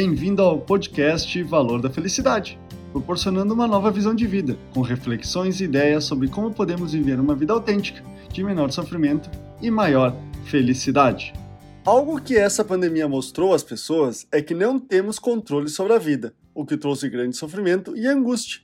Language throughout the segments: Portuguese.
Bem-vindo ao podcast Valor da Felicidade, proporcionando uma nova visão de vida, com reflexões e ideias sobre como podemos viver uma vida autêntica, de menor sofrimento e maior felicidade. Algo que essa pandemia mostrou às pessoas é que não temos controle sobre a vida, o que trouxe grande sofrimento e angústia.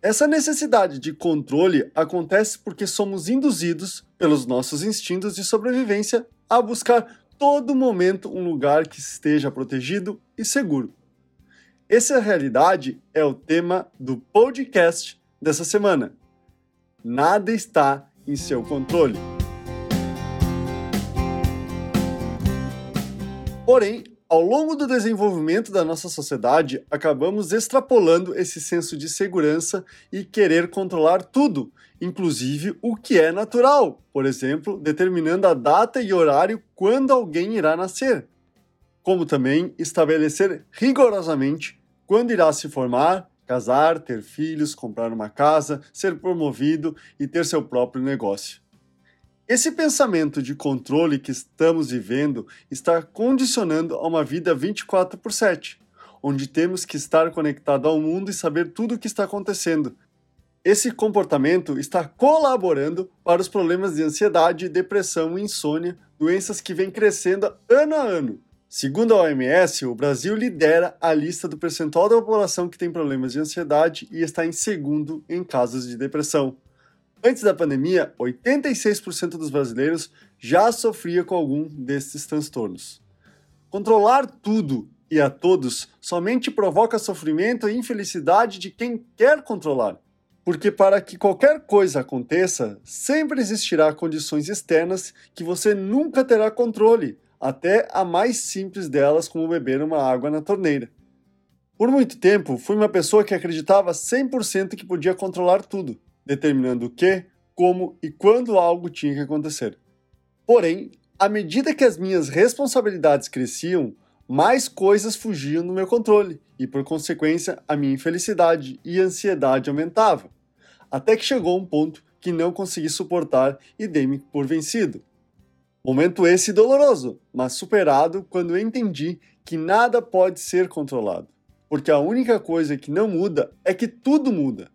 Essa necessidade de controle acontece porque somos induzidos pelos nossos instintos de sobrevivência a buscar todo momento um lugar que esteja protegido e seguro. Essa realidade é o tema do podcast dessa semana. Nada está em seu controle. Porém, ao longo do desenvolvimento da nossa sociedade, acabamos extrapolando esse senso de segurança e querer controlar tudo, inclusive o que é natural, por exemplo, determinando a data e horário quando alguém irá nascer, como também estabelecer rigorosamente quando irá se formar, casar, ter filhos, comprar uma casa, ser promovido e ter seu próprio negócio. Esse pensamento de controle que estamos vivendo está condicionando a uma vida 24 por 7, onde temos que estar conectado ao mundo e saber tudo o que está acontecendo. Esse comportamento está colaborando para os problemas de ansiedade, depressão e insônia, doenças que vêm crescendo ano a ano. Segundo a OMS, o Brasil lidera a lista do percentual da população que tem problemas de ansiedade e está em segundo em casos de depressão. Antes da pandemia, 86% dos brasileiros já sofria com algum desses transtornos. Controlar tudo e a todos somente provoca sofrimento e infelicidade de quem quer controlar. Porque para que qualquer coisa aconteça, sempre existirá condições externas que você nunca terá controle, até a mais simples delas, como beber uma água na torneira. Por muito tempo, fui uma pessoa que acreditava 100% que podia controlar tudo determinando o que, como e quando algo tinha que acontecer. Porém, à medida que as minhas responsabilidades cresciam, mais coisas fugiam do meu controle e, por consequência, a minha infelicidade e ansiedade aumentavam. Até que chegou um ponto que não consegui suportar e dei-me por vencido. Momento esse doloroso, mas superado quando entendi que nada pode ser controlado. Porque a única coisa que não muda é que tudo muda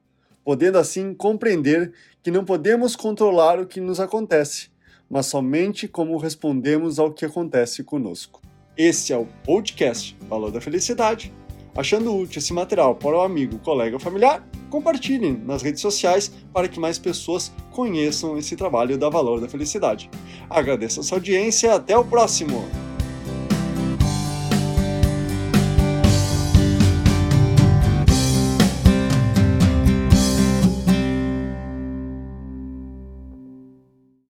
podendo assim compreender que não podemos controlar o que nos acontece, mas somente como respondemos ao que acontece conosco. Esse é o podcast Valor da Felicidade. Achando útil esse material para o amigo, colega ou familiar, compartilhem nas redes sociais para que mais pessoas conheçam esse trabalho da Valor da Felicidade. Agradeço a sua audiência e até o próximo!